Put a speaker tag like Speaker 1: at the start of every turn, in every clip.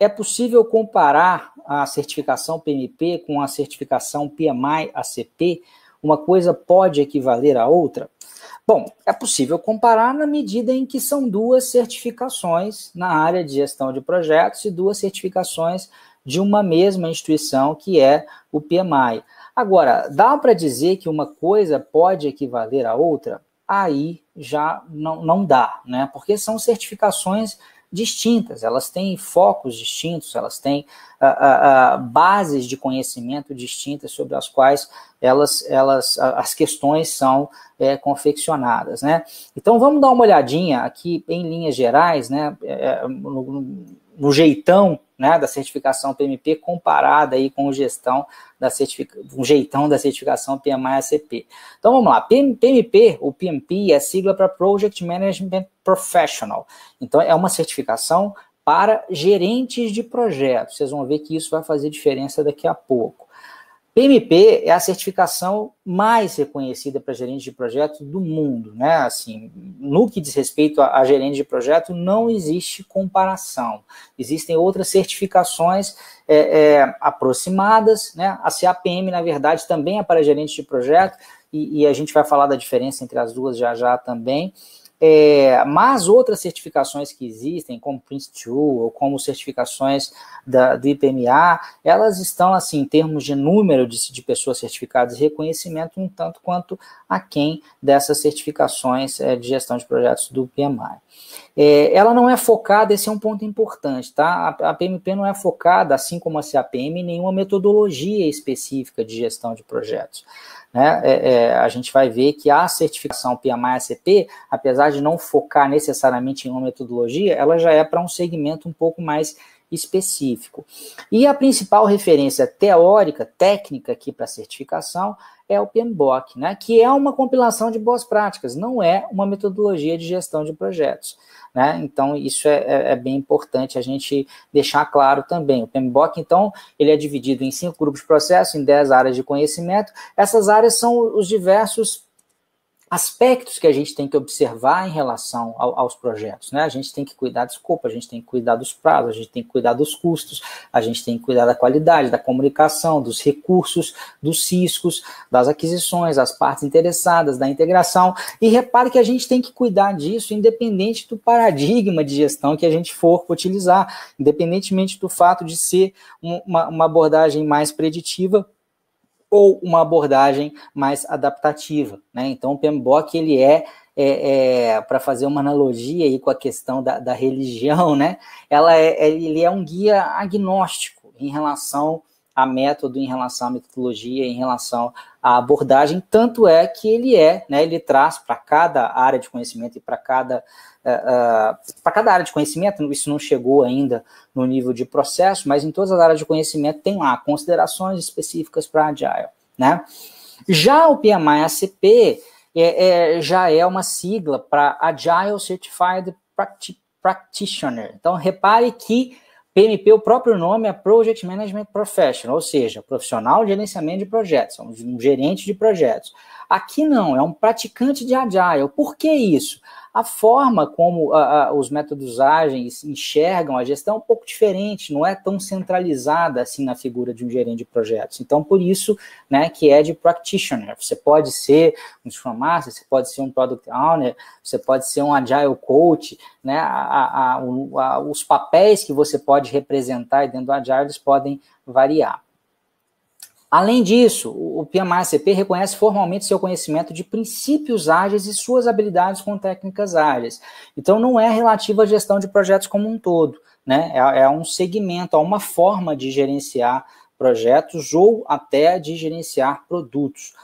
Speaker 1: é possível comparar a certificação PMP com a certificação PMI-ACP? Uma coisa pode equivaler à outra? Bom, é possível comparar na medida em que são duas certificações na área de gestão de projetos e duas certificações de uma mesma instituição, que é o PMI. Agora, dá para dizer que uma coisa pode equivaler à outra? Aí já não, não dá, né? Porque são certificações distintas, elas têm focos distintos, elas têm uh, uh, bases de conhecimento distintas sobre as quais elas, elas as questões são é, confeccionadas, né? Então vamos dar uma olhadinha aqui em linhas gerais, né? É, no, no jeitão né, da certificação PMP comparada aí com o gestão da um jeitão da certificação PMI-ACP. Então vamos lá, PMP, o PMP é sigla para Project Management Professional. Então é uma certificação para gerentes de projetos. Vocês vão ver que isso vai fazer diferença daqui a pouco. PMP é a certificação mais reconhecida para gerentes de projeto do mundo, né? Assim, no que diz respeito a, a gerente de projeto, não existe comparação. Existem outras certificações é, é, aproximadas, né? A CAPM, na verdade, também é para gerentes de projeto, e, e a gente vai falar da diferença entre as duas já já também. É, mas outras certificações que existem, como Prince2 ou como certificações da, do IPMA, elas estão, assim, em termos de número de, de pessoas certificadas e reconhecimento, um tanto quanto aquém dessas certificações é, de gestão de projetos do PMI. É, ela não é focada, esse é um ponto importante, tá? A, a PMP não é focada, assim como a CAPM, em nenhuma metodologia específica de gestão de projetos né, é, é, a gente vai ver que a certificação PMI-ACP, apesar de não focar necessariamente em uma metodologia, ela já é para um segmento um pouco mais específico. E a principal referência teórica, técnica aqui para certificação é o PMBOK, né, que é uma compilação de boas práticas, não é uma metodologia de gestão de projetos. Né? Então, isso é, é, é, bem importante a gente deixar claro também. O PMBOK, então, ele é dividido em cinco grupos de processo, em dez áreas de conhecimento. Essas áreas são os diversos aspectos que a gente tem que observar em relação ao, aos projetos, né? A gente tem que cuidar do escopo, a gente tem que cuidar dos prazos, a gente tem que cuidar dos custos, a gente tem que cuidar da qualidade, da comunicação, dos recursos, dos ciscos, das aquisições, das partes interessadas, da integração. E repare que a gente tem que cuidar disso independente do paradigma de gestão que a gente for utilizar, independentemente do fato de ser uma, uma abordagem mais preditiva ou uma abordagem mais adaptativa. Né? Então, o PMBOK ele é, é, é para fazer uma analogia aí com a questão da, da religião, né? Ela é, ele é um guia agnóstico em relação a método, em relação à metodologia, em relação à abordagem, tanto é que ele é, né, ele traz para cada área de conhecimento e para cada, uh, uh, para cada área de conhecimento, isso não chegou ainda no nível de processo, mas em todas as áreas de conhecimento tem lá considerações específicas para Agile, né? Já o PMI ACP é, é, já é uma sigla para Agile Certified Practitioner. Então, repare que PMP, o próprio nome é Project Management Professional, ou seja, profissional de gerenciamento de projetos, é um gerente de projetos. Aqui não, é um praticante de Agile. Por que isso? A forma como a, a, os métodos ágeis enxergam a gestão é um pouco diferente, não é tão centralizada assim na figura de um gerente de projetos. Então, por isso, né, que é de practitioner. Você pode ser um Scrum Master, você pode ser um Product Owner, você pode ser um Agile Coach, né, a, os papéis que você pode representar dentro do Agile, podem variar. Além disso, o PMI-ACP reconhece formalmente seu conhecimento de princípios ágeis e suas habilidades com técnicas ágeis. Então, não é relativo à gestão de projetos como um todo, né? É, é um segmento, é uma forma de gerenciar projetos ou até de gerenciar produtos.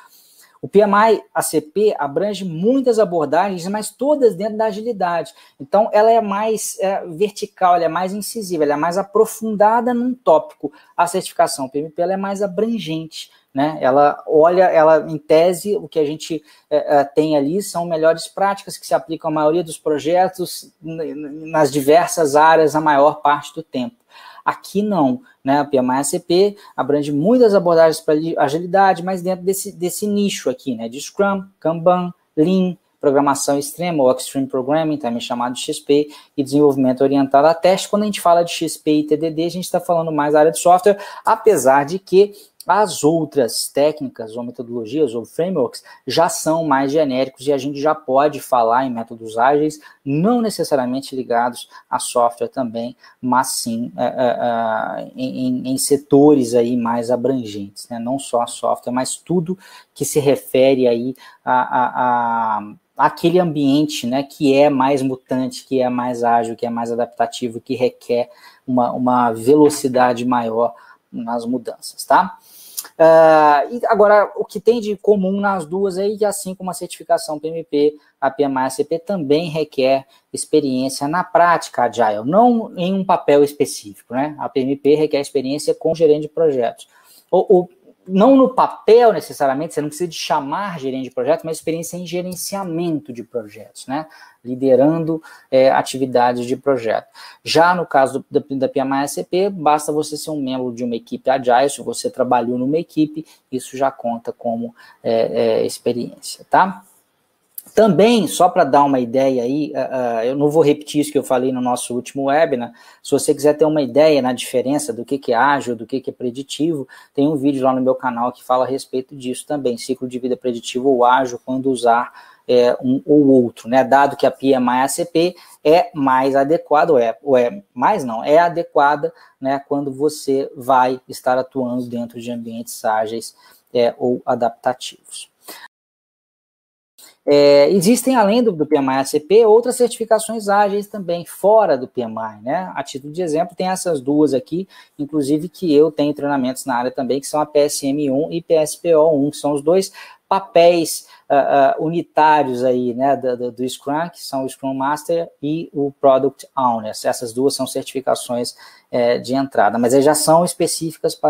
Speaker 1: O PMI ACP abrange muitas abordagens, mas todas dentro da agilidade. Então, ela é mais é, vertical, ela é mais incisiva, ela é mais aprofundada num tópico. A certificação PMP ela é mais abrangente. Né? Ela olha, ela em tese, o que a gente é, é tem ali são melhores práticas que se aplicam à maioria dos projetos nas diversas áreas a maior parte do tempo. Aqui não, né? A PMI-ACP abrange muitas abordagens para agilidade, mas dentro desse, desse nicho aqui, né? De Scrum, Kanban, Lean, programação extrema ou Extreme Programming, também chamado XP, e desenvolvimento orientado a teste. Quando a gente fala de XP e TDD, a gente está falando mais da área de software, apesar de que as outras técnicas ou metodologias ou frameworks já são mais genéricos e a gente já pode falar em métodos ágeis, não necessariamente ligados a software também, mas sim é, é, é em, em, setores aí mais abrangentes, né? não só software, mas tudo que se refere aí a, a, a aquele ambiente né, que é mais mutante, que é mais ágil, que é mais adaptativo, que requer uma, uma velocidade maior nas mudanças, tá? Uh, e agora, o que tem de comum nas duas é que, assim como a certificação PMP, a PMI-ACP também requer experiência na prática Agile, não em um papel específico, né? A PMP requer experiência com gerente de projetos. O, o, não no papel necessariamente, você não precisa de chamar gerente de projetos, mas experiência em gerenciamento de projetos, né? Liderando é, atividades de projeto. Já no caso do, da, da PMI-SCP, basta você ser um membro de uma equipe Agile, se você trabalhou numa equipe, isso já conta como é, é, experiência, tá? Também, só para dar uma ideia aí, uh, uh, eu não vou repetir isso que eu falei no nosso último webinar, se você quiser ter uma ideia na diferença do que, que é ágil, do que, que é preditivo, tem um vídeo lá no meu canal que fala a respeito disso também, ciclo de vida preditivo ou ágil, quando usar é, um ou outro, né? Dado que a PMI-ACP é mais adequada, ou é, ou é mais não, é adequada, né? Quando você vai estar atuando dentro de ambientes ágeis é, ou adaptativos. É, existem, além do, do PMI-ACP, outras certificações ágeis também, fora do PMI, né? A título de exemplo, tem essas duas aqui, inclusive que eu tenho treinamentos na área também, que são a PSM1 e PSPO1, que são os dois papéis uh, uh, unitários aí, né, do, do, Scrum, que são o Scrum Master e o Product Owner. Essas duas são certificações é, de entrada, mas elas já são específicas para